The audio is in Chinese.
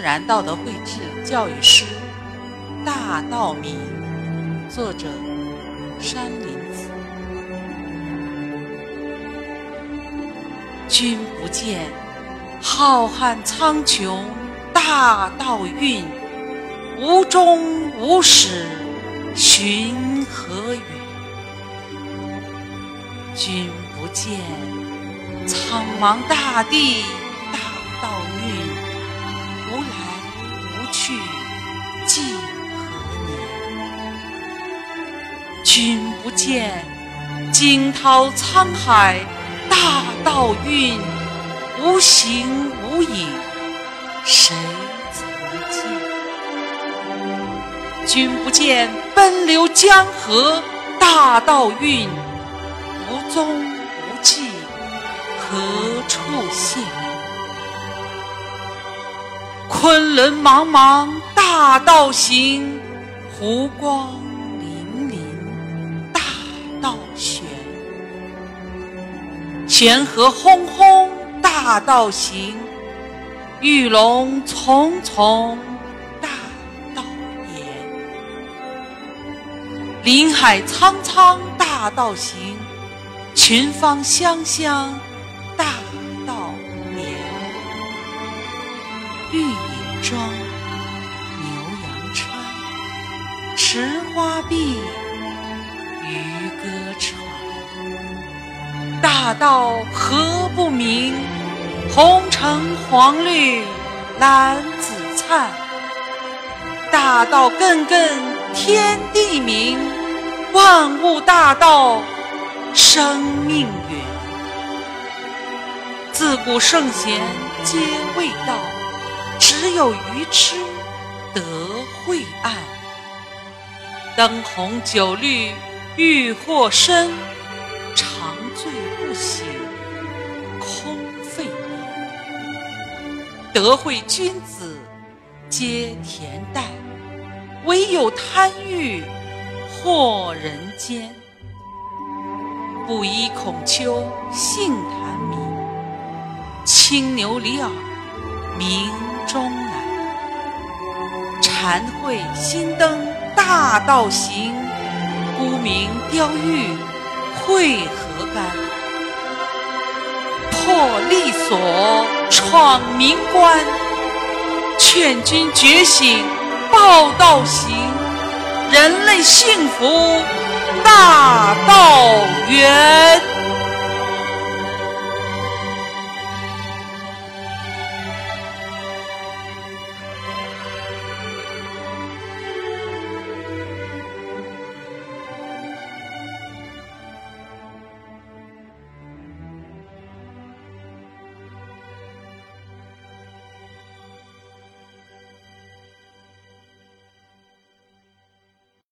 自然道德绘制教育师，大道明，作者山林子。君不见，浩瀚苍穹，大道运，无终无始，寻何远？君不见，苍茫大地大道运。君不见，惊涛沧海，大道运，无形无影，谁曾见？君不见，奔流江河，大道运，无踪无迹，何处现？昆仑茫茫，大道行，湖光。道玄，玄河轰轰，大道行；玉龙丛丛，大道延。林海苍苍，大道行；群芳香香，大道连。绿野庄，牛羊川，池花碧，渔歌传。大道何不明？红橙黄绿蓝紫灿。大道亘亘天地明，万物大道生命源。自古圣贤皆未道，只有愚痴得晦暗。灯红酒绿欲惑身。德惠君子皆恬淡，唯有贪欲惑人间。布衣孔丘杏坛明，青牛李耳鸣钟南。禅会心灯大道行，沽名钓誉会何干？破利锁。闯明关，劝君觉醒，报道行，人类幸福。